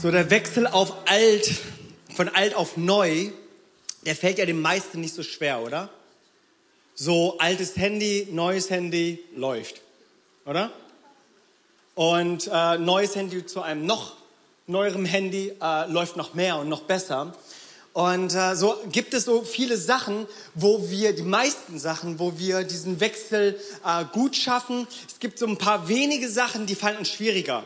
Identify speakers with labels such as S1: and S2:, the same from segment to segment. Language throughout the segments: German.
S1: So der Wechsel auf alt, von alt auf neu, der fällt ja den meisten nicht so schwer, oder? So altes Handy, neues Handy läuft, oder? Und äh, neues Handy zu einem noch neuerem Handy äh, läuft noch mehr und noch besser. Und äh, so gibt es so viele Sachen, wo wir, die meisten Sachen, wo wir diesen Wechsel äh, gut schaffen. Es gibt so ein paar wenige Sachen, die fallen uns schwieriger.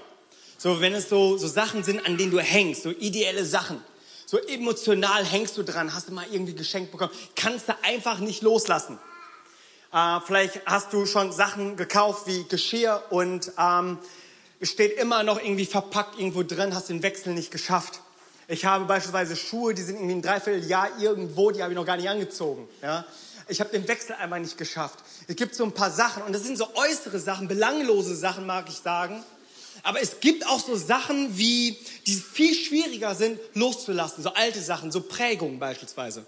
S1: So, wenn es so, so Sachen sind, an denen du hängst, so ideelle Sachen. So emotional hängst du dran, hast du mal irgendwie geschenkt bekommen, kannst du einfach nicht loslassen. Äh, vielleicht hast du schon Sachen gekauft wie Geschirr und ähm, steht immer noch irgendwie verpackt irgendwo drin, hast den Wechsel nicht geschafft. Ich habe beispielsweise Schuhe, die sind irgendwie ein Dreivierteljahr irgendwo, die habe ich noch gar nicht angezogen. Ja? Ich habe den Wechsel einmal nicht geschafft. Es gibt so ein paar Sachen und das sind so äußere Sachen, belanglose Sachen, mag ich sagen. Aber es gibt auch so Sachen, wie, die viel schwieriger sind, loszulassen. So alte Sachen, so Prägungen beispielsweise.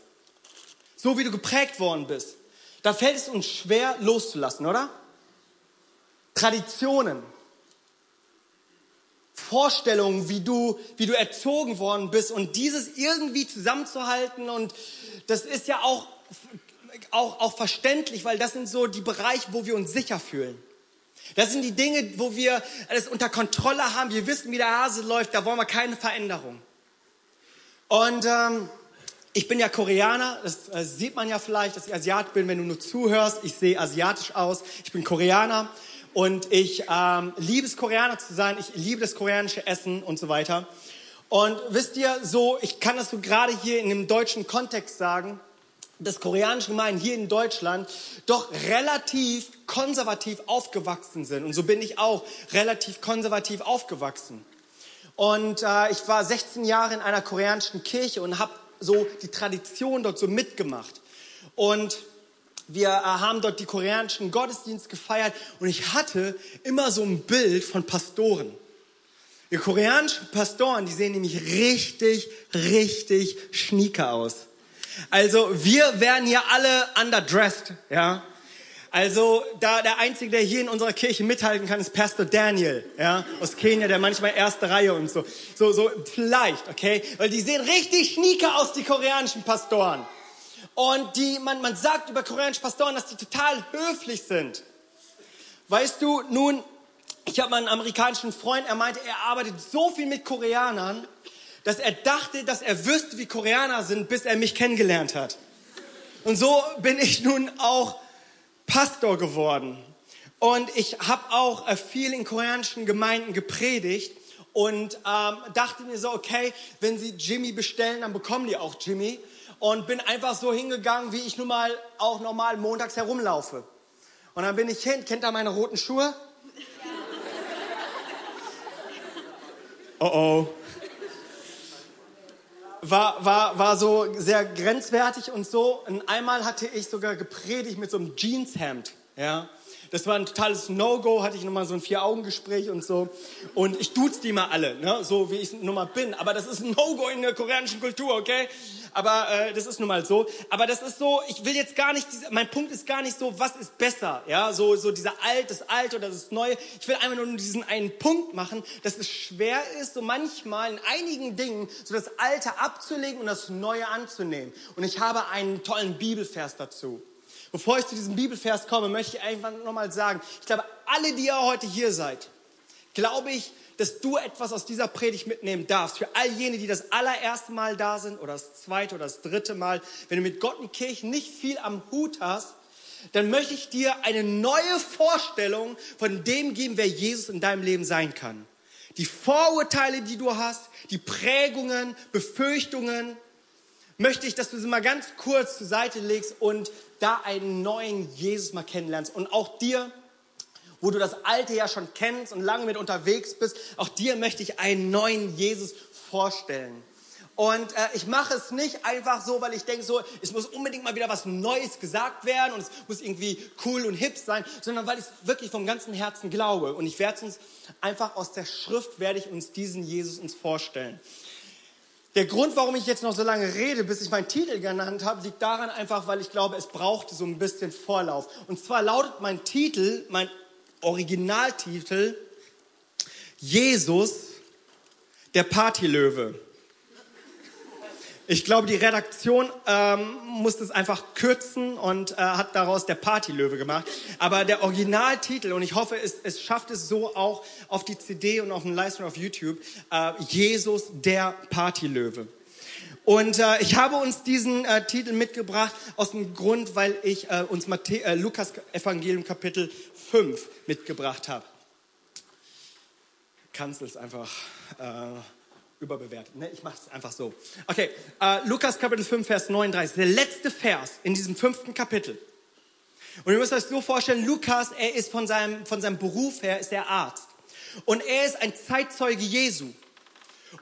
S1: So wie du geprägt worden bist. Da fällt es uns schwer, loszulassen, oder? Traditionen. Vorstellungen, wie du, wie du erzogen worden bist und dieses irgendwie zusammenzuhalten und das ist ja auch, auch, auch verständlich, weil das sind so die Bereiche, wo wir uns sicher fühlen. Das sind die Dinge, wo wir alles unter Kontrolle haben. Wir wissen, wie der Hase läuft. Da wollen wir keine Veränderung. Und ähm, ich bin ja Koreaner. Das äh, sieht man ja vielleicht, dass ich Asiat bin, wenn du nur zuhörst. Ich sehe asiatisch aus. Ich bin Koreaner. Und ich ähm, liebe es, Koreaner zu sein. Ich liebe das koreanische Essen und so weiter. Und wisst ihr, so, ich kann das so gerade hier in dem deutschen Kontext sagen des koreanischen Gemeinden hier in Deutschland doch relativ konservativ aufgewachsen sind. Und so bin ich auch relativ konservativ aufgewachsen. Und äh, ich war 16 Jahre in einer koreanischen Kirche und habe so die Tradition dort so mitgemacht. Und wir äh, haben dort die koreanischen Gottesdienste gefeiert und ich hatte immer so ein Bild von Pastoren. Die koreanischen Pastoren, die sehen nämlich richtig, richtig schnieker aus. Also wir werden hier alle underdressed, ja. Also da der einzige, der hier in unserer Kirche mithalten kann, ist Pastor Daniel, ja, aus Kenia, der manchmal erste Reihe und so, so, so vielleicht, okay, weil die sehen richtig schnieker aus, die koreanischen Pastoren. Und die, man, man sagt über koreanische Pastoren, dass die total höflich sind. Weißt du, nun, ich habe einen amerikanischen Freund, er meinte, er arbeitet so viel mit Koreanern, dass er dachte, dass er wüsste, wie Koreaner sind, bis er mich kennengelernt hat. Und so bin ich nun auch Pastor geworden. Und ich habe auch äh, viel in koreanischen Gemeinden gepredigt und ähm, dachte mir so, okay, wenn sie Jimmy bestellen, dann bekommen die auch Jimmy. Und bin einfach so hingegangen, wie ich nun mal auch normal montags herumlaufe. Und dann bin ich hin, kennt ihr meine roten Schuhe? Oh oh war, war, war so sehr grenzwertig und so. Und einmal hatte ich sogar gepredigt mit so einem Jeanshemd. Ja. Das war ein totales No-Go, hatte ich nochmal so ein Vier-Augen-Gespräch und so. Und ich duze die mal alle, ne? so wie ich nun mal bin. Aber das ist ein No-Go in der koreanischen Kultur, okay? aber äh, das ist nun mal so. Aber das ist so, ich will jetzt gar nicht, mein Punkt ist gar nicht so, was ist besser, ja, so, so dieser Alt, das Alte oder das Neue. Ich will einfach nur diesen einen Punkt machen, dass es schwer ist, so manchmal in einigen Dingen so das Alte abzulegen und das Neue anzunehmen. Und ich habe einen tollen Bibelvers dazu. Bevor ich zu diesem Bibelvers komme, möchte ich einfach nochmal sagen, ich glaube, alle, die ihr heute hier seid, glaube ich, dass du etwas aus dieser Predigt mitnehmen darfst. Für all jene, die das allererste Mal da sind oder das zweite oder das dritte Mal, wenn du mit Gott und Kirche nicht viel am Hut hast, dann möchte ich dir eine neue Vorstellung von dem geben, wer Jesus in deinem Leben sein kann. Die Vorurteile, die du hast, die Prägungen, Befürchtungen, möchte ich, dass du sie mal ganz kurz zur Seite legst und da einen neuen Jesus mal kennenlernst. Und auch dir, wo du das Alte ja schon kennst und lange mit unterwegs bist, auch dir möchte ich einen neuen Jesus vorstellen. Und äh, ich mache es nicht einfach so, weil ich denke so, es muss unbedingt mal wieder was Neues gesagt werden und es muss irgendwie cool und hip sein, sondern weil ich wirklich vom ganzen Herzen glaube. Und ich werde uns einfach aus der Schrift, werde ich uns diesen Jesus uns vorstellen. Der Grund, warum ich jetzt noch so lange rede, bis ich meinen Titel genannt habe, liegt daran einfach, weil ich glaube, es brauchte so ein bisschen Vorlauf. Und zwar lautet mein Titel, mein Originaltitel Jesus, Der Partylöwe. Ich glaube, die Redaktion ähm, musste es einfach kürzen und äh, hat daraus der Partylöwe gemacht. Aber der Originaltitel, und ich hoffe, es, es schafft es so auch auf die CD und auf den Livestream auf YouTube, äh, Jesus der Partylöwe. Und äh, ich habe uns diesen äh, Titel mitgebracht aus dem Grund, weil ich äh, uns Matthä äh, Lukas Evangelium Kapitel 5 mitgebracht habe. Kannst es einfach äh, überbewertet. Ne? Ich mache es einfach so. Okay, äh, Lukas Kapitel 5, Vers 39, der letzte Vers in diesem fünften Kapitel. Und ihr müsst euch so vorstellen, Lukas, er ist von seinem, von seinem Beruf her, ist er Arzt. Und er ist ein Zeitzeuge Jesu.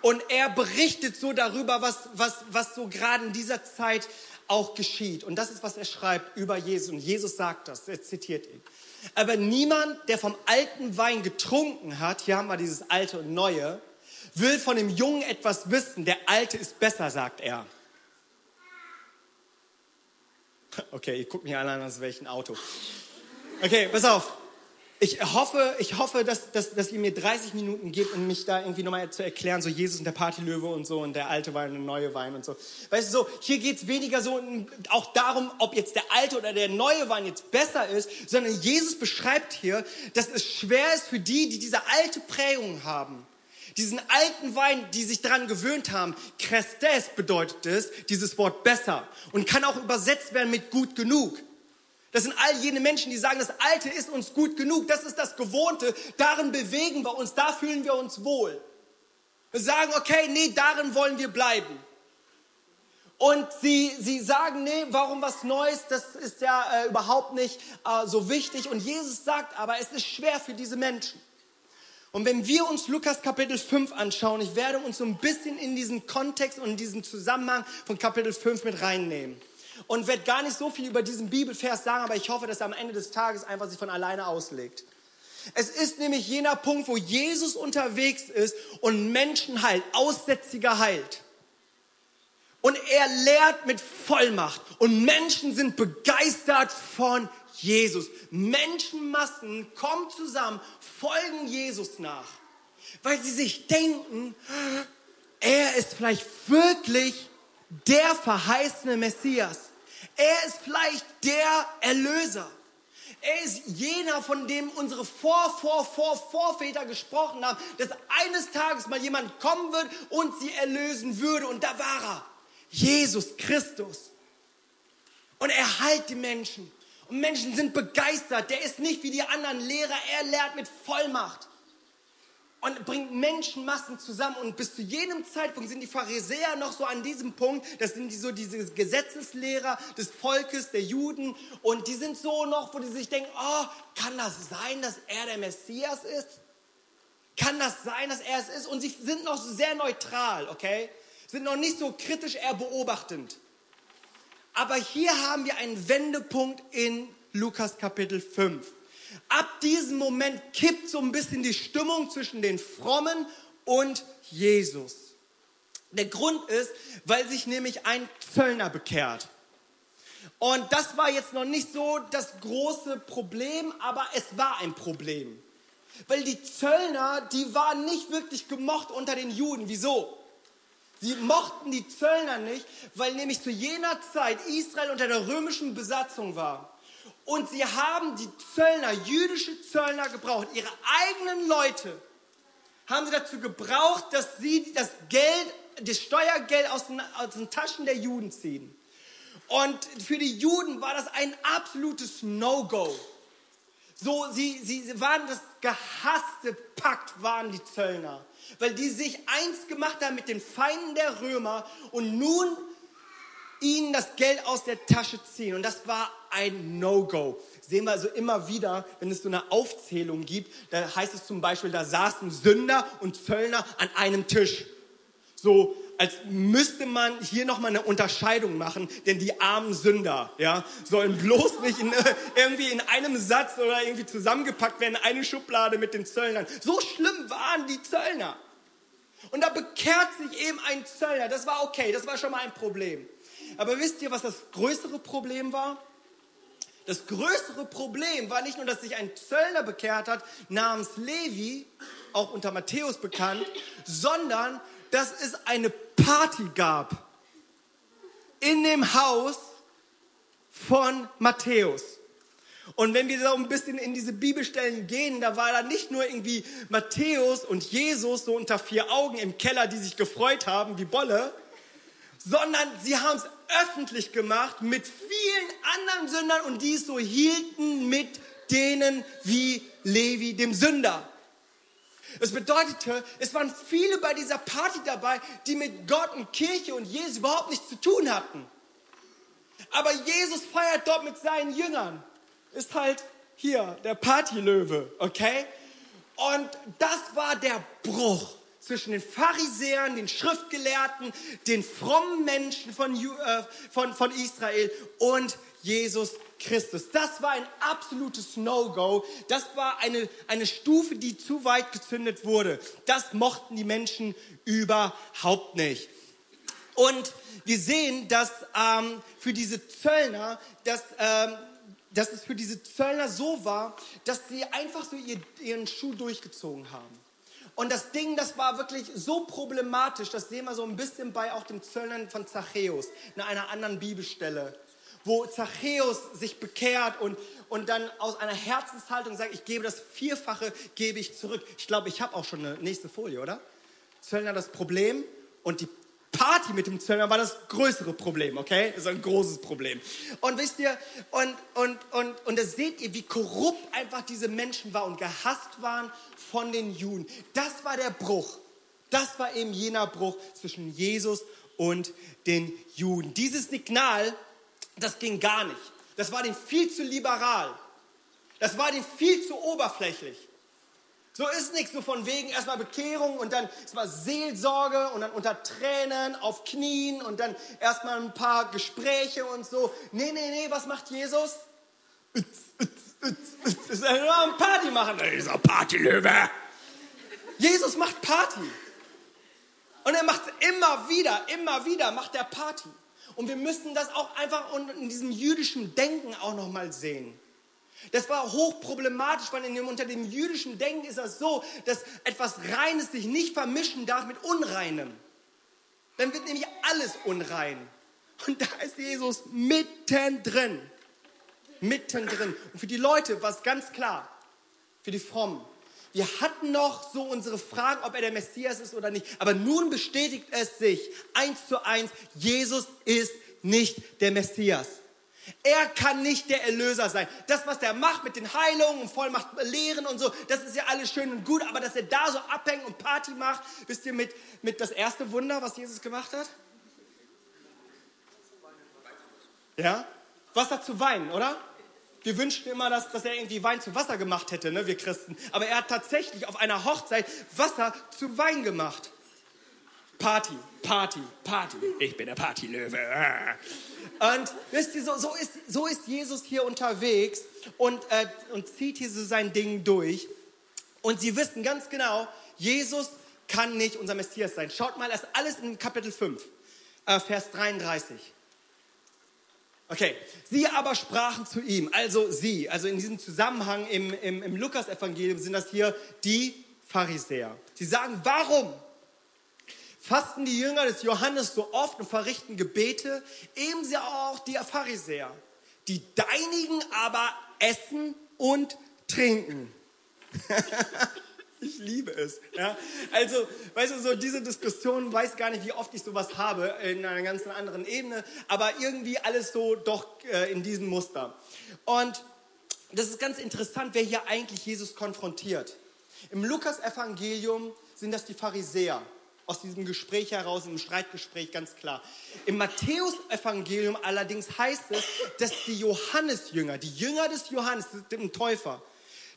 S1: Und er berichtet so darüber, was, was, was so gerade in dieser Zeit auch geschieht. Und das ist, was er schreibt über Jesus. Und Jesus sagt das, er zitiert ihn. Aber niemand, der vom alten Wein getrunken hat, hier haben wir dieses alte und neue, will von dem Jungen etwas wissen. Der Alte ist besser, sagt er. Okay, ihr guckt mich alle an, aus welchem Auto. Okay, pass auf. Ich hoffe, ich hoffe dass, dass, dass ihr mir 30 Minuten gebt, um mich da irgendwie nochmal zu erklären, so Jesus und der Partylöwe und so und der alte Wein und der neue Wein und so. Weißt du, so, hier geht es weniger so auch darum, ob jetzt der alte oder der neue Wein jetzt besser ist, sondern Jesus beschreibt hier, dass es schwer ist für die, die diese alte Prägung haben diesen alten Wein, die sich daran gewöhnt haben, Crestes bedeutet es, dieses Wort besser und kann auch übersetzt werden mit gut genug. Das sind all jene Menschen, die sagen, das Alte ist uns gut genug, das ist das Gewohnte, darin bewegen wir uns, da fühlen wir uns wohl. Wir sagen, okay, nee, darin wollen wir bleiben. Und sie, sie sagen, nee, warum was Neues, das ist ja äh, überhaupt nicht äh, so wichtig. Und Jesus sagt aber, es ist schwer für diese Menschen. Und wenn wir uns Lukas Kapitel 5 anschauen, ich werde uns so ein bisschen in diesen Kontext und in diesen Zusammenhang von Kapitel 5 mit reinnehmen. Und werde gar nicht so viel über diesen Bibelvers sagen, aber ich hoffe, dass er am Ende des Tages einfach sich von alleine auslegt. Es ist nämlich jener Punkt, wo Jesus unterwegs ist und Menschen heilt, Aussätzige heilt. Und er lehrt mit Vollmacht und Menschen sind begeistert von Jesus. Menschenmassen kommen zusammen, folgen Jesus nach, weil sie sich denken, er ist vielleicht wirklich der verheißene Messias. Er ist vielleicht der Erlöser. Er ist jener, von dem unsere Vor, Vor, Vor, Vorväter gesprochen haben, dass eines Tages mal jemand kommen wird und sie erlösen würde. Und da war er. Jesus Christus. Und er heilt die Menschen. Und Menschen sind begeistert. Der ist nicht wie die anderen Lehrer. Er lehrt mit Vollmacht. Und bringt Menschenmassen zusammen. Und bis zu jedem Zeitpunkt sind die Pharisäer noch so an diesem Punkt. Das sind die, so diese Gesetzeslehrer des Volkes, der Juden. Und die sind so noch, wo die sich denken, oh, kann das sein, dass er der Messias ist? Kann das sein, dass er es ist? Und sie sind noch sehr neutral, okay? Sind noch nicht so kritisch, eher beobachtend. Aber hier haben wir einen Wendepunkt in Lukas Kapitel 5. Ab diesem Moment kippt so ein bisschen die Stimmung zwischen den Frommen und Jesus. Der Grund ist, weil sich nämlich ein Zöllner bekehrt. Und das war jetzt noch nicht so das große Problem, aber es war ein Problem. Weil die Zöllner, die waren nicht wirklich gemocht unter den Juden. Wieso? Sie mochten die Zöllner nicht, weil nämlich zu jener Zeit Israel unter der römischen Besatzung war. Und sie haben die Zöllner, jüdische Zöllner gebraucht, ihre eigenen Leute, haben sie dazu gebraucht, dass sie das Geld, das Steuergeld aus den, aus den Taschen der Juden ziehen. Und für die Juden war das ein absolutes No-Go. So, sie, sie waren das gehasste Pakt, waren die Zöllner weil die sich eins gemacht haben mit den Feinden der Römer und nun ihnen das Geld aus der Tasche ziehen. Und das war ein No-Go. Sehen wir also immer wieder, wenn es so eine Aufzählung gibt, da heißt es zum Beispiel, da saßen Sünder und Zöllner an einem Tisch. So, als müsste man hier nochmal eine Unterscheidung machen, denn die armen Sünder, ja, sollen bloß nicht in, äh, irgendwie in einem Satz oder irgendwie zusammengepackt werden, eine Schublade mit den Zöllnern. So schlimm waren die Zöllner. Und da bekehrt sich eben ein Zöllner. Das war okay, das war schon mal ein Problem. Aber wisst ihr, was das größere Problem war? Das größere Problem war nicht nur, dass sich ein Zöllner bekehrt hat, namens Levi, auch unter Matthäus bekannt, sondern dass es eine Party gab in dem Haus von Matthäus. Und wenn wir so ein bisschen in diese Bibelstellen gehen, da war da nicht nur irgendwie Matthäus und Jesus so unter vier Augen im Keller, die sich gefreut haben wie Bolle, sondern sie haben es öffentlich gemacht mit vielen anderen Sündern und die es so hielten mit denen wie Levi, dem Sünder. Das bedeutete, es waren viele bei dieser Party dabei, die mit Gott und Kirche und Jesus überhaupt nichts zu tun hatten. Aber Jesus feiert dort mit seinen Jüngern. Ist halt hier der Partylöwe, okay? Und das war der Bruch zwischen den Pharisäern, den Schriftgelehrten, den frommen Menschen von, äh, von, von Israel und Jesus Christus. Das war ein absolutes No-Go. Das war eine, eine Stufe, die zu weit gezündet wurde. Das mochten die Menschen überhaupt nicht. Und wir sehen, dass ähm, für diese Zöllner, dass, ähm, dass es für diese Zöllner so war, dass sie einfach so ihr, ihren Schuh durchgezogen haben. Und das Ding, das war wirklich so problematisch, das sehen wir so ein bisschen bei auch dem Zöllnern von Zachäus, in einer anderen Bibelstelle, wo Zachäus sich bekehrt und, und dann aus einer Herzenshaltung sagt, ich gebe das Vierfache, gebe ich zurück. Ich glaube, ich habe auch schon eine nächste Folie, oder? Zöllner das Problem und die Party mit dem Zöllner war das größere Problem, okay? Das ist ein großes Problem. Und wisst ihr, und, und, und, und das seht ihr, wie korrupt einfach diese Menschen waren und gehasst waren von den Juden. Das war der Bruch. Das war eben jener Bruch zwischen Jesus und den Juden. Dieses Signal, das ging gar nicht. Das war dem viel zu liberal. Das war dem viel zu oberflächlich. So ist nichts, so von wegen erstmal Bekehrung und dann erstmal Seelsorge und dann unter Tränen auf Knien und dann erstmal ein paar Gespräche und so. Nee, nee, nee, was macht Jesus? Ist ein Party machen. Dieser Partylöwe. Jesus macht Party. Und er macht immer wieder, immer wieder macht er Party. Und wir müssen das auch einfach in diesem jüdischen Denken auch nochmal sehen. Das war hochproblematisch, weil dem, unter dem jüdischen Denken ist das so, dass etwas Reines sich nicht vermischen darf mit Unreinem. Dann wird nämlich alles unrein. Und da ist Jesus mittendrin. Mittendrin. Und für die Leute war es ganz klar, für die Frommen. Wir hatten noch so unsere Fragen, ob er der Messias ist oder nicht. Aber nun bestätigt es sich eins zu eins, Jesus ist nicht der Messias. Er kann nicht der Erlöser sein. Das, was er macht mit den Heilungen und Vollmacht lehren und so, das ist ja alles schön und gut, aber dass er da so abhängt und Party macht, wisst ihr mit, mit das erste Wunder, was Jesus gemacht hat? Ja? Wasser zu weinen, oder? Wir wünschten immer, dass, dass er irgendwie Wein zu Wasser gemacht hätte, ne, wir Christen. Aber er hat tatsächlich auf einer Hochzeit Wasser zu Wein gemacht. Party, Party, Party. Ich bin der Partylöwe. Und wisst ihr, so, so, ist, so ist Jesus hier unterwegs und, äh, und zieht hier so sein Ding durch. Und sie wissen ganz genau, Jesus kann nicht unser Messias sein. Schaut mal, das alles in Kapitel 5, äh, Vers 33. Okay, sie aber sprachen zu ihm, also sie, also in diesem Zusammenhang im, im, im Lukas-Evangelium sind das hier die Pharisäer. Sie sagen, warum? Fasten die Jünger des Johannes so oft und verrichten Gebete, ebenso auch die Pharisäer. Die deinigen aber essen und trinken. ich liebe es. Ja? Also, weißt du, so diese Diskussion, weiß gar nicht, wie oft ich sowas habe in einer ganz anderen Ebene, aber irgendwie alles so doch äh, in diesem Muster. Und das ist ganz interessant, wer hier eigentlich Jesus konfrontiert. Im Lukas-Evangelium sind das die Pharisäer aus diesem Gespräch heraus, im Streitgespräch ganz klar. Im Matthäus-Evangelium allerdings heißt es, dass die Johannesjünger, die Jünger des Johannes, dem Täufer,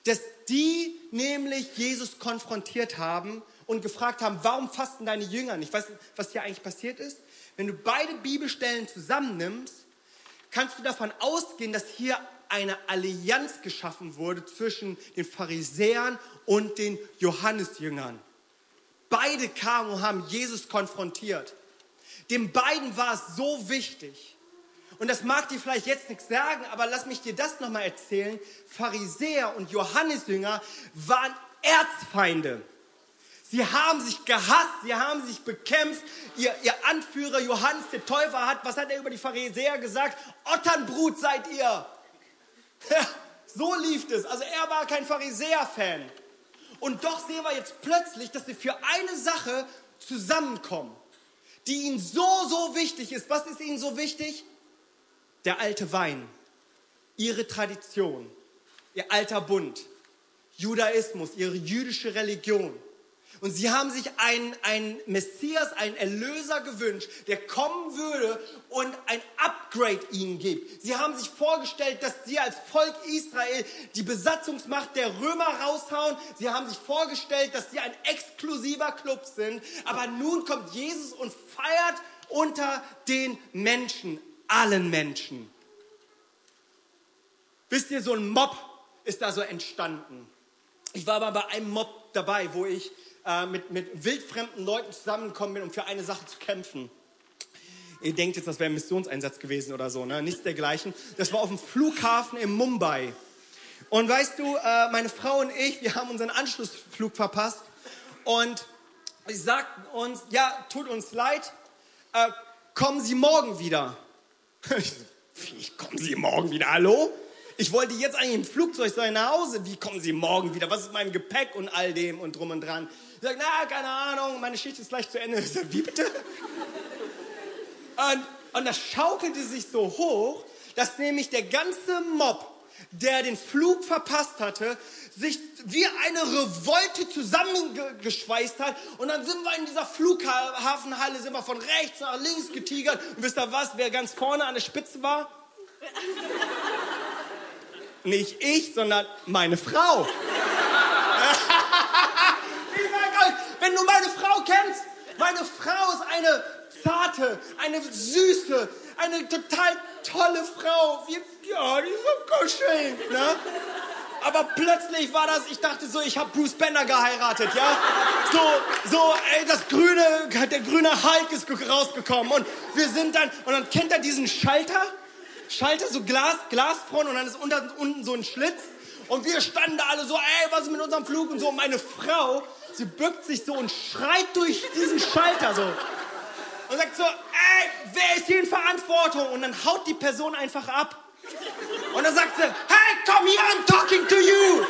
S1: dass die nämlich Jesus konfrontiert haben und gefragt haben, warum fasten deine Jünger nicht? Weißt du, was hier eigentlich passiert ist? Wenn du beide Bibelstellen zusammennimmst, kannst du davon ausgehen, dass hier eine Allianz geschaffen wurde zwischen den Pharisäern und den Johannesjüngern. Beide kamen und haben Jesus konfrontiert. Den beiden war es so wichtig. und das mag dir vielleicht jetzt nichts sagen, aber lass mich dir das nochmal erzählen. Pharisäer und Johannesjünger waren Erzfeinde. Sie haben sich gehasst, sie haben sich bekämpft. Ihr, ihr Anführer Johannes der Täufer hat, was hat er über die Pharisäer gesagt? Otternbrut seid ihr. So lief es. Also er war kein Pharisäer-Fan. Und doch sehen wir jetzt plötzlich, dass sie für eine Sache zusammenkommen, die ihnen so, so wichtig ist. Was ist ihnen so wichtig? Der alte Wein, ihre Tradition, ihr alter Bund, Judaismus, ihre jüdische Religion. Und sie haben sich einen, einen Messias, einen Erlöser gewünscht, der kommen würde und ein Upgrade ihnen gibt. Sie haben sich vorgestellt, dass sie als Volk Israel die Besatzungsmacht der Römer raushauen. Sie haben sich vorgestellt, dass sie ein exklusiver Club sind. Aber nun kommt Jesus und feiert unter den Menschen, allen Menschen. Wisst ihr, so ein Mob ist da so entstanden. Ich war aber bei einem Mob dabei, wo ich äh, mit, mit wildfremden Leuten zusammengekommen bin, um für eine Sache zu kämpfen. Ihr denkt jetzt, das wäre ein Missionseinsatz gewesen oder so, ne? nichts dergleichen. Das war auf dem Flughafen in Mumbai. Und weißt du, äh, meine Frau und ich, wir haben unseren Anschlussflug verpasst und sie sagten uns, ja, tut uns leid, äh, kommen Sie morgen wieder. Wie, kommen Sie morgen wieder? Hallo? Ich wollte jetzt eigentlich im Flugzeug sein nach Hause. Wie kommen Sie morgen wieder? Was ist mein Gepäck und all dem und drum und dran? Ich sage, na, keine Ahnung, meine Schicht ist gleich zu Ende. Ich sage, wie bitte? Und, und das schaukelte sich so hoch, dass nämlich der ganze Mob, der den Flug verpasst hatte, sich wie eine Revolte zusammengeschweißt hat. Und dann sind wir in dieser Flughafenhalle, sind wir von rechts nach links getigert. Und wisst ihr was, wer ganz vorne an der Spitze war? Nicht ich, sondern meine Frau. wenn du meine Frau kennst, meine Frau ist eine zarte, eine süße, eine total tolle Frau. Wie, ja, die ist so kuschelig, ne? Aber plötzlich war das, ich dachte so, ich habe Bruce Banner geheiratet, ja? So, so, ey, das grüne, der grüne Hulk ist rausgekommen und wir sind dann, und dann kennt er diesen Schalter? Schalter, so Glas, Glasfront und dann ist unter, unten so ein Schlitz. Und wir standen da alle so, ey, was ist mit unserem Flug und so. Und meine Frau, sie bückt sich so und schreit durch diesen Schalter so. Und sagt so, ey, wer ist hier in Verantwortung? Und dann haut die Person einfach ab. Und dann sagt sie, hey, come here, I'm talking to you.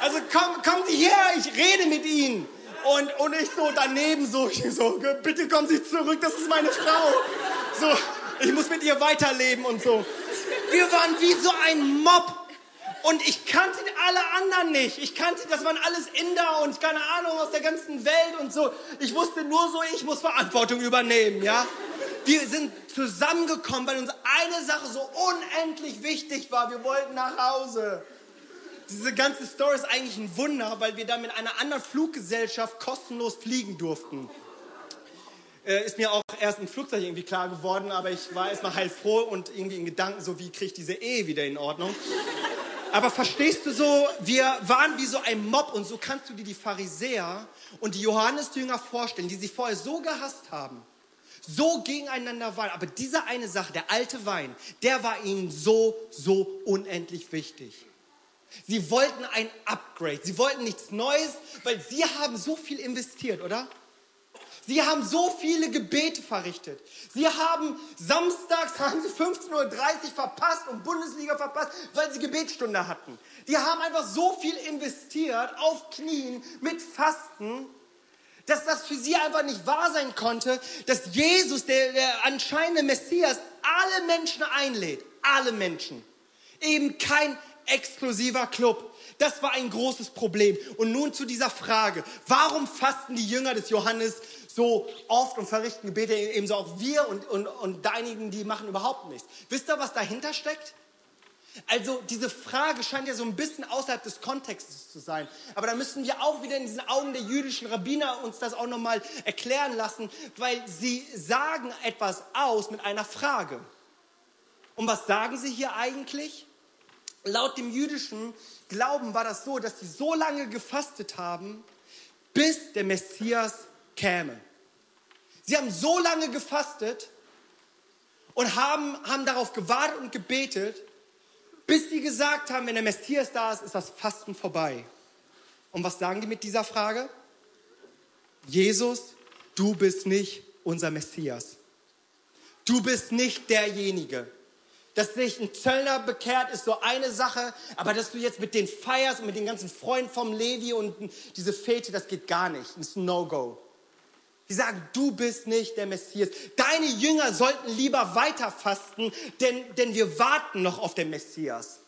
S1: Also komm, kommen Sie her, ich rede mit Ihnen. Und, und ich so daneben so, so, bitte kommen Sie zurück, das ist meine Frau. So, ich muss mit ihr weiterleben und so. Wir waren wie so ein Mob. Und ich kannte alle anderen nicht. Ich kannte, das waren alles Inder und keine Ahnung aus der ganzen Welt und so. Ich wusste nur so, ich muss Verantwortung übernehmen, ja. Wir sind zusammengekommen, weil uns eine Sache so unendlich wichtig war. Wir wollten nach Hause. Diese ganze Story ist eigentlich ein Wunder, weil wir dann mit einer anderen Fluggesellschaft kostenlos fliegen durften äh, ist mir auch erst im Flugzeug irgendwie klar geworden, aber ich war erstmal heilfroh und irgendwie in Gedanken so, wie kriege ich diese Ehe wieder in Ordnung. Aber verstehst du so, wir waren wie so ein Mob und so kannst du dir die Pharisäer und die Johannesjünger vorstellen, die sich vorher so gehasst haben, so gegeneinander waren. Aber diese eine Sache, der alte Wein, der war ihnen so, so unendlich wichtig. Sie wollten ein Upgrade, sie wollten nichts Neues, weil sie haben so viel investiert, oder? Sie haben so viele Gebete verrichtet. Sie haben samstags haben sie 15.30 Uhr verpasst und Bundesliga verpasst, weil sie Gebetsstunde hatten. Die haben einfach so viel investiert auf Knien mit Fasten, dass das für sie einfach nicht wahr sein konnte, dass Jesus, der, der anscheinende Messias, alle Menschen einlädt. Alle Menschen. Eben kein exklusiver Club. Das war ein großes Problem. Und nun zu dieser Frage. Warum fasten die Jünger des Johannes so oft und verrichten Gebete, ebenso auch wir und, und, und diejenigen, die machen überhaupt nichts. Wisst ihr, was dahinter steckt? Also diese Frage scheint ja so ein bisschen außerhalb des Kontextes zu sein. Aber da müssen wir auch wieder in diesen Augen der jüdischen Rabbiner uns das auch nochmal erklären lassen, weil sie sagen etwas aus mit einer Frage. Und was sagen sie hier eigentlich? Laut dem jüdischen Glauben war das so, dass sie so lange gefastet haben, bis der Messias käme. Sie haben so lange gefastet und haben, haben darauf gewartet und gebetet, bis sie gesagt haben, wenn der Messias da ist, ist das Fasten vorbei. Und was sagen die mit dieser Frage? Jesus, du bist nicht unser Messias. Du bist nicht derjenige. Dass sich ein Zöllner bekehrt, ist so eine Sache, aber dass du jetzt mit den feierst und mit den ganzen Freunden vom Levi und diese Fete, das geht gar nicht. Das ist No-Go. Die sagen, du bist nicht der Messias. Deine Jünger sollten lieber weiter fasten, denn, denn wir warten noch auf den Messias.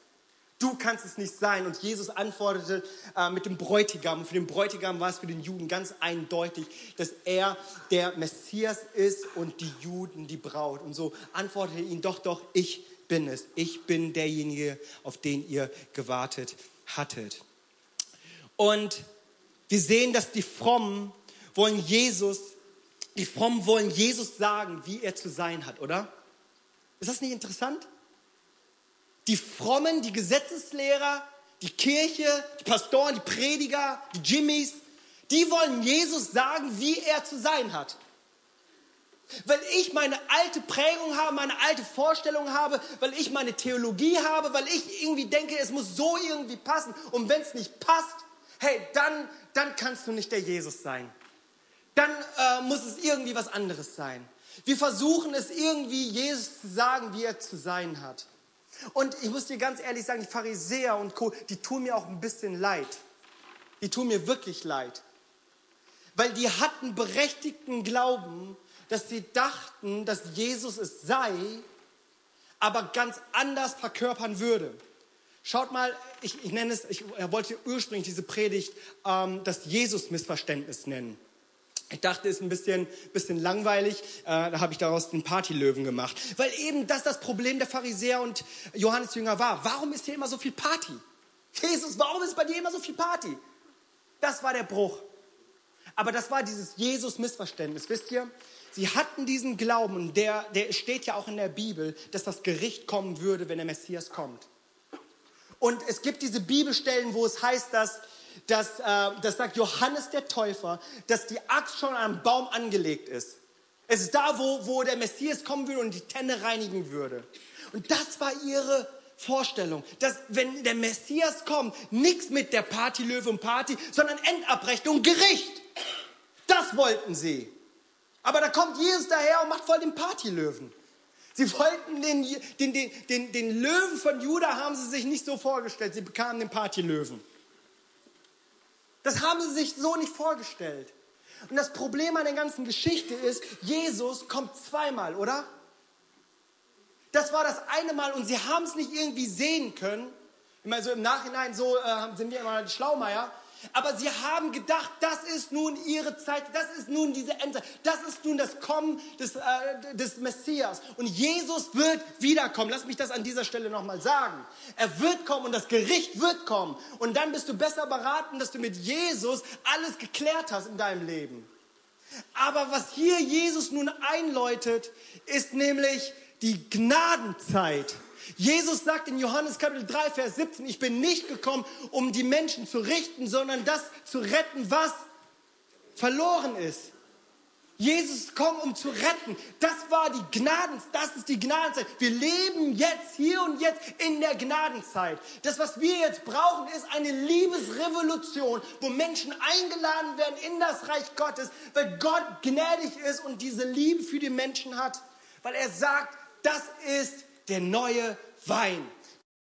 S1: Du kannst es nicht sein. Und Jesus antwortete äh, mit dem Bräutigam. Und für den Bräutigam war es für den Juden ganz eindeutig, dass er der Messias ist und die Juden die Braut. Und so antwortete ihn, doch, doch, ich bin es. Ich bin derjenige, auf den ihr gewartet hattet. Und wir sehen, dass die Frommen wollen Jesus, die Frommen wollen Jesus sagen, wie er zu sein hat, oder? Ist das nicht interessant? Die Frommen, die Gesetzeslehrer, die Kirche, die Pastoren, die Prediger, die Jimmys, die wollen Jesus sagen, wie er zu sein hat. Weil ich meine alte Prägung habe, meine alte Vorstellung habe, weil ich meine Theologie habe, weil ich irgendwie denke, es muss so irgendwie passen. Und wenn es nicht passt, hey, dann, dann kannst du nicht der Jesus sein dann äh, muss es irgendwie was anderes sein. Wir versuchen es irgendwie Jesus zu sagen, wie er zu sein hat. Und ich muss dir ganz ehrlich sagen, die Pharisäer und Co., die tun mir auch ein bisschen leid. Die tun mir wirklich leid. Weil die hatten berechtigten Glauben, dass sie dachten, dass Jesus es sei, aber ganz anders verkörpern würde. Schaut mal, ich, ich nenne es, ich wollte ursprünglich diese Predigt ähm, das Jesus-Missverständnis nennen. Ich dachte, es ist ein bisschen, bisschen langweilig. Äh, da habe ich daraus den Partylöwen gemacht. Weil eben das das Problem der Pharisäer und Johannes Jünger war. Warum ist hier immer so viel Party? Jesus, warum ist bei dir immer so viel Party? Das war der Bruch. Aber das war dieses Jesus-Missverständnis. Wisst ihr, sie hatten diesen Glauben der, der steht ja auch in der Bibel, dass das Gericht kommen würde, wenn der Messias kommt. Und es gibt diese Bibelstellen, wo es heißt, dass dass, äh, das sagt Johannes der Täufer, dass die Axt schon am Baum angelegt ist. Es ist da, wo, wo der Messias kommen würde und die Tenne reinigen würde. Und das war ihre Vorstellung, dass wenn der Messias kommt, nichts mit der Partylöwe und Party, sondern Endabrechnung, Gericht. Das wollten sie. Aber da kommt Jesus daher und macht voll den Partylöwen. Sie wollten den, den, den, den, den Löwen von Juda, haben sie sich nicht so vorgestellt. Sie bekamen den Partylöwen. Das haben sie sich so nicht vorgestellt. Und das Problem an der ganzen Geschichte ist, Jesus kommt zweimal, oder? Das war das eine Mal und sie haben es nicht irgendwie sehen können. Meine, so im Nachhinein so äh, sind wir immer die Schlaumeier. Aber sie haben gedacht, das ist nun ihre Zeit, das ist nun diese Endzeit, das ist nun das Kommen des, äh, des Messias. Und Jesus wird wiederkommen. Lass mich das an dieser Stelle nochmal sagen. Er wird kommen und das Gericht wird kommen. Und dann bist du besser beraten, dass du mit Jesus alles geklärt hast in deinem Leben. Aber was hier Jesus nun einläutet, ist nämlich die Gnadenzeit. Jesus sagt in Johannes Kapitel 3, Vers 17, ich bin nicht gekommen, um die Menschen zu richten, sondern das zu retten, was verloren ist. Jesus gekommen, um zu retten. Das war die Gnaden, das ist die Gnadenzeit. Wir leben jetzt, hier und jetzt in der Gnadenzeit. Das, was wir jetzt brauchen, ist eine Liebesrevolution, wo Menschen eingeladen werden in das Reich Gottes, weil Gott gnädig ist und diese Liebe für die Menschen hat. Weil er sagt, das ist der neue Wein.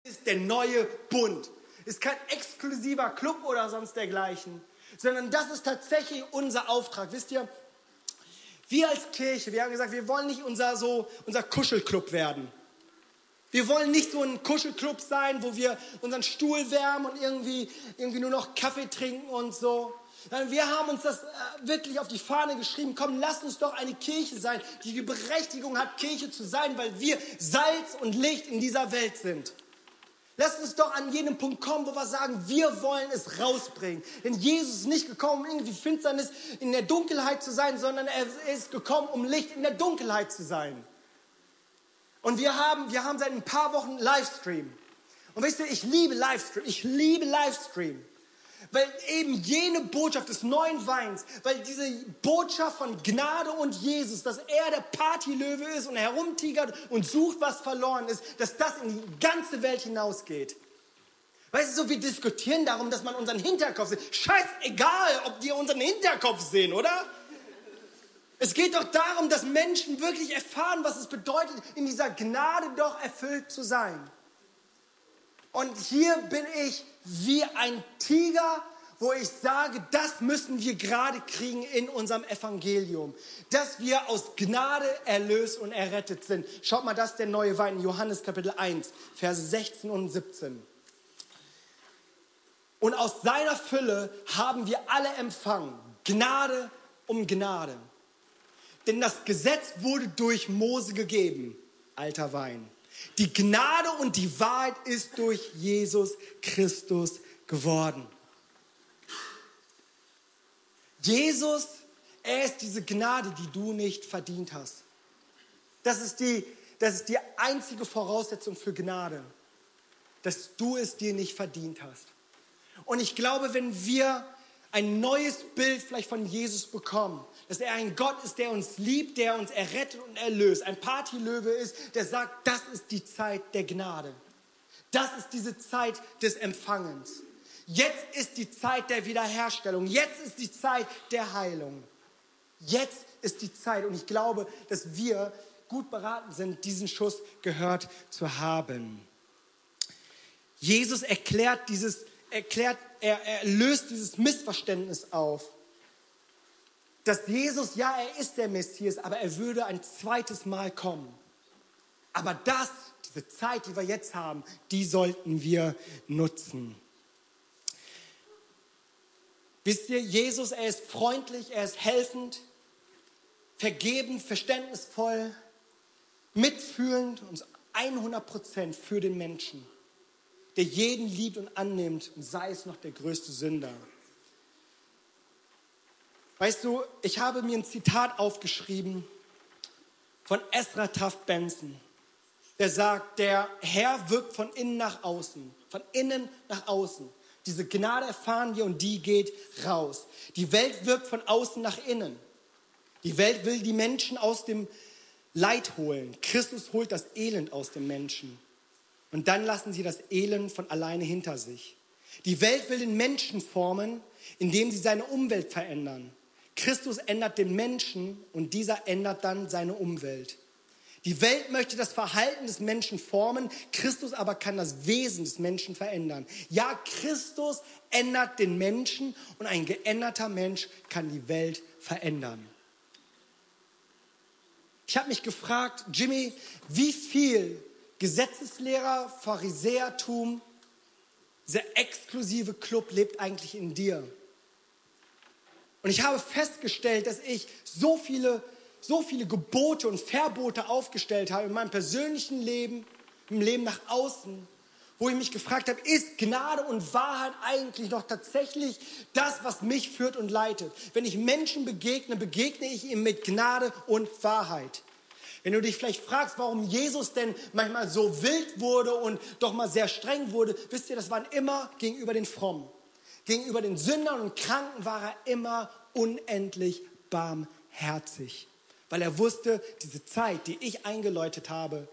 S1: Ist der neue Bund. Ist kein exklusiver Club oder sonst dergleichen, sondern das ist tatsächlich unser Auftrag. Wisst ihr, wir als Kirche, wir haben gesagt, wir wollen nicht unser, so, unser Kuschelclub werden. Wir wollen nicht so ein Kuschelclub sein, wo wir unseren Stuhl wärmen und irgendwie, irgendwie nur noch Kaffee trinken und so. Wir haben uns das äh, wirklich auf die Fahne geschrieben. Komm, lass uns doch eine Kirche sein, die die Berechtigung hat, Kirche zu sein, weil wir Salz und Licht in dieser Welt sind. Lass uns doch an jedem Punkt kommen, wo wir sagen, wir wollen es rausbringen. Denn Jesus ist nicht gekommen, um irgendwie Finsternis in der Dunkelheit zu sein, sondern er ist gekommen, um Licht in der Dunkelheit zu sein. Und wir haben, wir haben seit ein paar Wochen Livestream. Und wisst ihr, ich liebe Livestream. Ich liebe Livestream. Weil eben jene Botschaft des neuen Weins, weil diese Botschaft von Gnade und Jesus, dass er der Partylöwe ist und herumtigert und sucht, was verloren ist, dass das in die ganze Welt hinausgeht. Weißt du, so wir diskutieren darum, dass man unseren Hinterkopf sieht. Scheißegal, ob die unseren Hinterkopf sehen, oder? Es geht doch darum, dass Menschen wirklich erfahren, was es bedeutet, in dieser Gnade doch erfüllt zu sein. Und hier bin ich wie ein Tiger, wo ich sage, das müssen wir gerade kriegen in unserem Evangelium. Dass wir aus Gnade erlöst und errettet sind. Schaut mal, das ist der neue Wein in Johannes Kapitel 1, Verse 16 und 17. Und aus seiner Fülle haben wir alle empfangen. Gnade um Gnade. Denn das Gesetz wurde durch Mose gegeben, alter Wein. Die Gnade und die Wahrheit ist durch Jesus Christus geworden. Jesus, er ist diese Gnade, die du nicht verdient hast. Das ist die, das ist die einzige Voraussetzung für Gnade, dass du es dir nicht verdient hast. Und ich glaube, wenn wir ein neues Bild vielleicht von Jesus bekommen, dass er ein Gott ist, der uns liebt, der uns errettet und erlöst, ein Partylöwe ist, der sagt, das ist die Zeit der Gnade. Das ist diese Zeit des Empfangens. Jetzt ist die Zeit der Wiederherstellung. Jetzt ist die Zeit der Heilung. Jetzt ist die Zeit. Und ich glaube, dass wir gut beraten sind, diesen Schuss gehört zu haben. Jesus erklärt dieses, erklärt, er, er löst dieses Missverständnis auf dass Jesus, ja, er ist der Messias, aber er würde ein zweites Mal kommen. Aber das, diese Zeit, die wir jetzt haben, die sollten wir nutzen. Wisst ihr, Jesus, er ist freundlich, er ist helfend, vergebend, verständnisvoll, mitfühlend und 100 Prozent für den Menschen, der jeden liebt und annimmt und sei es noch der größte Sünder. Weißt du, ich habe mir ein Zitat aufgeschrieben von Ezra Taft Benson. Der sagt, der Herr wirkt von innen nach außen, von innen nach außen. Diese Gnade erfahren wir und die geht raus. Die Welt wirkt von außen nach innen. Die Welt will die Menschen aus dem Leid holen. Christus holt das Elend aus dem Menschen. Und dann lassen sie das Elend von alleine hinter sich. Die Welt will den Menschen formen, indem sie seine Umwelt verändern. Christus ändert den Menschen und dieser ändert dann seine Umwelt. Die Welt möchte das Verhalten des Menschen formen, Christus aber kann das Wesen des Menschen verändern. Ja, Christus ändert den Menschen und ein geänderter Mensch kann die Welt verändern. Ich habe mich gefragt, Jimmy, wie viel Gesetzeslehrer, Pharisäertum, dieser exklusive Club lebt eigentlich in dir? Und ich habe festgestellt, dass ich so viele, so viele Gebote und Verbote aufgestellt habe in meinem persönlichen Leben, im Leben nach außen, wo ich mich gefragt habe, ist Gnade und Wahrheit eigentlich noch tatsächlich das, was mich führt und leitet? Wenn ich Menschen begegne, begegne ich ihm mit Gnade und Wahrheit. Wenn du dich vielleicht fragst, warum Jesus denn manchmal so wild wurde und doch mal sehr streng wurde, wisst ihr, das waren immer gegenüber den Frommen. Gegenüber den Sündern und Kranken war er immer unendlich barmherzig, weil er wusste, diese Zeit, die ich eingeläutet habe,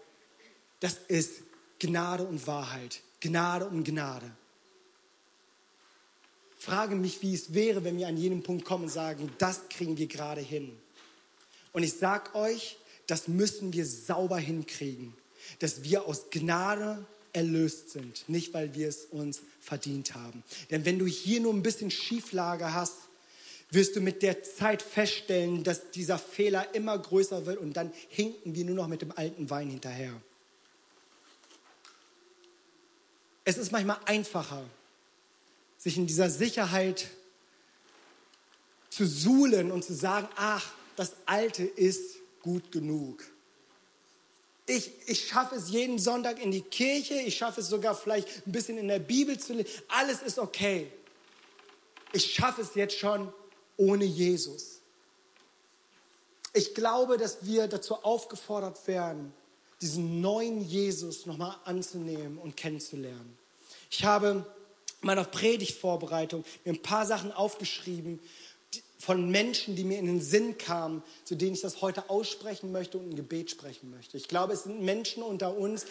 S1: das ist Gnade und Wahrheit, Gnade um Gnade. Frage mich, wie es wäre, wenn wir an jenem Punkt kommen und sagen, das kriegen wir gerade hin. Und ich sage euch, das müssen wir sauber hinkriegen, dass wir aus Gnade erlöst sind, nicht weil wir es uns verdient haben. Denn wenn du hier nur ein bisschen Schieflage hast, wirst du mit der Zeit feststellen, dass dieser Fehler immer größer wird und dann hinken wir nur noch mit dem alten Wein hinterher. Es ist manchmal einfacher, sich in dieser Sicherheit zu suhlen und zu sagen, ach, das Alte ist gut genug. Ich, ich schaffe es jeden Sonntag in die Kirche, ich schaffe es sogar vielleicht ein bisschen in der Bibel zu lesen. Alles ist okay. Ich schaffe es jetzt schon ohne Jesus. Ich glaube, dass wir dazu aufgefordert werden, diesen neuen Jesus nochmal anzunehmen und kennenzulernen. Ich habe in meiner Predigtvorbereitung mir ein paar Sachen aufgeschrieben von Menschen, die mir in den Sinn kamen, zu denen ich das heute aussprechen möchte und ein Gebet sprechen möchte. Ich glaube, es sind Menschen unter uns,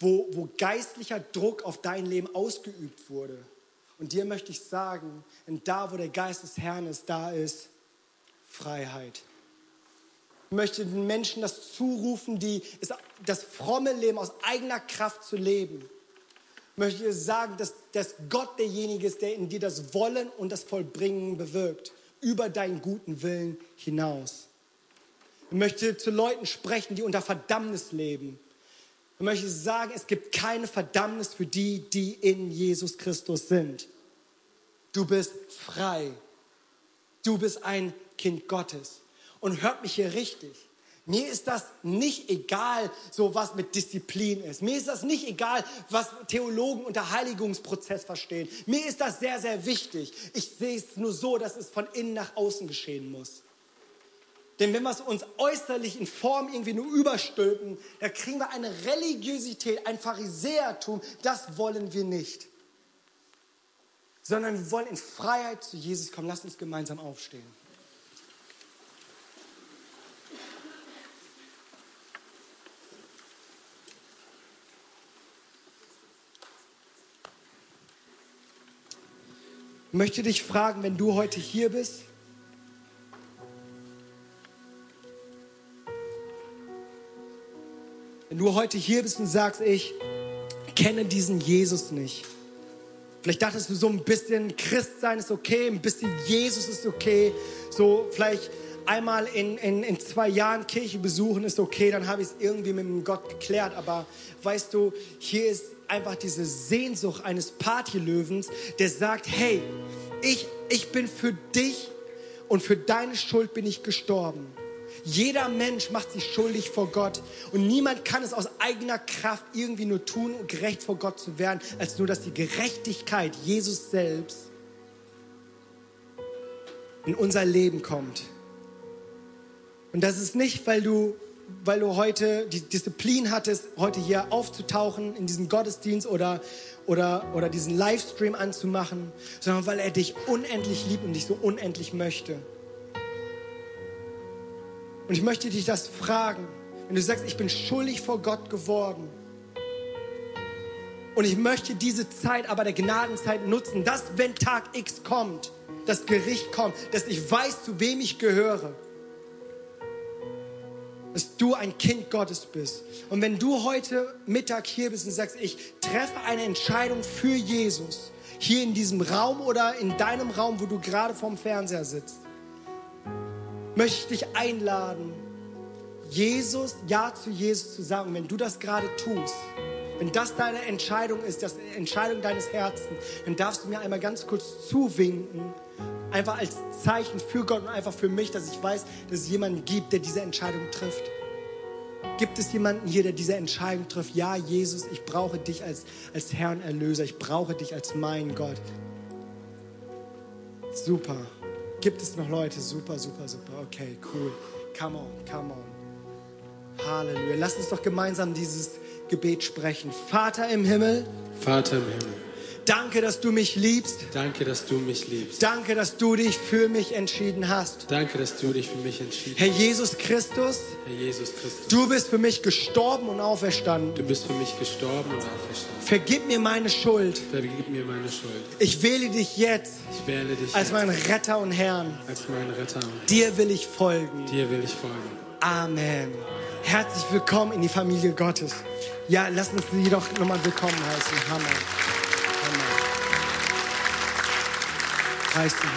S1: wo, wo geistlicher Druck auf dein Leben ausgeübt wurde. Und dir möchte ich sagen, denn da, wo der Geist des Herrn ist, da ist Freiheit. Ich möchte den Menschen das zurufen, die das fromme Leben aus eigener Kraft zu leben. Ich möchte dir sagen, dass, dass Gott derjenige ist, der in dir das Wollen und das Vollbringen bewirkt, über deinen guten Willen hinaus. Ich möchte zu Leuten sprechen, die unter Verdammnis leben. Ich möchte sagen, es gibt keine Verdammnis für die, die in Jesus Christus sind. Du bist frei. Du bist ein Kind Gottes. Und hört mich hier richtig. Mir ist das nicht egal, so was mit Disziplin ist. Mir ist das nicht egal, was Theologen unter Heiligungsprozess verstehen. Mir ist das sehr, sehr wichtig. Ich sehe es nur so, dass es von innen nach außen geschehen muss. Denn wenn wir es uns äußerlich in Form irgendwie nur überstülpen, da kriegen wir eine Religiosität, ein Pharisäertum, das wollen wir nicht. Sondern wir wollen in Freiheit zu Jesus kommen. Lasst uns gemeinsam aufstehen. Möchte dich fragen, wenn du heute hier bist, wenn du heute hier bist und sagst, ich kenne diesen Jesus nicht. Vielleicht dachtest du so ein bisschen Christsein ist okay, ein bisschen Jesus ist okay, so vielleicht einmal in, in, in zwei Jahren Kirche besuchen ist okay, dann habe ich es irgendwie mit dem Gott geklärt. Aber weißt du, hier ist einfach diese Sehnsucht eines Partylöwens, der sagt, hey, ich, ich bin für dich und für deine Schuld bin ich gestorben. Jeder Mensch macht sich schuldig vor Gott und niemand kann es aus eigener Kraft irgendwie nur tun, um gerecht vor Gott zu werden, als nur, dass die Gerechtigkeit Jesus selbst in unser Leben kommt. Und das ist nicht, weil du weil du heute die Disziplin hattest, heute hier aufzutauchen in diesen Gottesdienst oder, oder, oder diesen Livestream anzumachen, sondern weil er dich unendlich liebt und dich so unendlich möchte. Und ich möchte dich das fragen, wenn du sagst, ich bin schuldig vor Gott geworden. Und ich möchte diese Zeit aber der Gnadenzeit nutzen, dass wenn Tag X kommt, das Gericht kommt, dass ich weiß, zu wem ich gehöre dass du ein Kind Gottes bist. Und wenn du heute Mittag hier bist und sagst, ich treffe eine Entscheidung für Jesus, hier in diesem Raum oder in deinem Raum, wo du gerade vorm Fernseher sitzt, möchte ich dich einladen, Jesus, Ja zu Jesus zu sagen. Wenn du das gerade tust, wenn das deine Entscheidung ist, das Entscheidung deines Herzens, dann darfst du mir einmal ganz kurz zuwinken Einfach als Zeichen für Gott und einfach für mich, dass ich weiß, dass es jemanden gibt, der diese Entscheidung trifft. Gibt es jemanden hier, der diese Entscheidung trifft? Ja, Jesus, ich brauche dich als, als Herrn Erlöser. Ich brauche dich als mein Gott. Super. Gibt es noch Leute? Super, super, super. Okay, cool. Come on, come on. Halleluja. Lass uns doch gemeinsam dieses Gebet sprechen. Vater im Himmel.
S2: Vater im Himmel.
S1: Danke, dass du mich liebst.
S2: Danke, dass du mich liebst.
S1: Danke, dass du dich für mich entschieden hast.
S2: Danke, dass du dich für mich entschieden hast.
S1: Herr Jesus Christus.
S2: Herr Jesus Christus.
S1: Du bist für mich gestorben und auferstanden.
S2: Du bist für mich gestorben und auferstanden.
S1: Vergib mir meine Schuld.
S2: Vergib mir meine Schuld.
S1: Ich wähle dich jetzt.
S2: Ich wähle dich
S1: als meinen Retter und Herrn.
S2: Als meinen Retter und
S1: Dir will ich folgen.
S2: Dir will ich folgen.
S1: Amen. Herzlich willkommen in die Familie Gottes. Ja, lass uns sie doch nochmal willkommen heißen. Hammer. Preis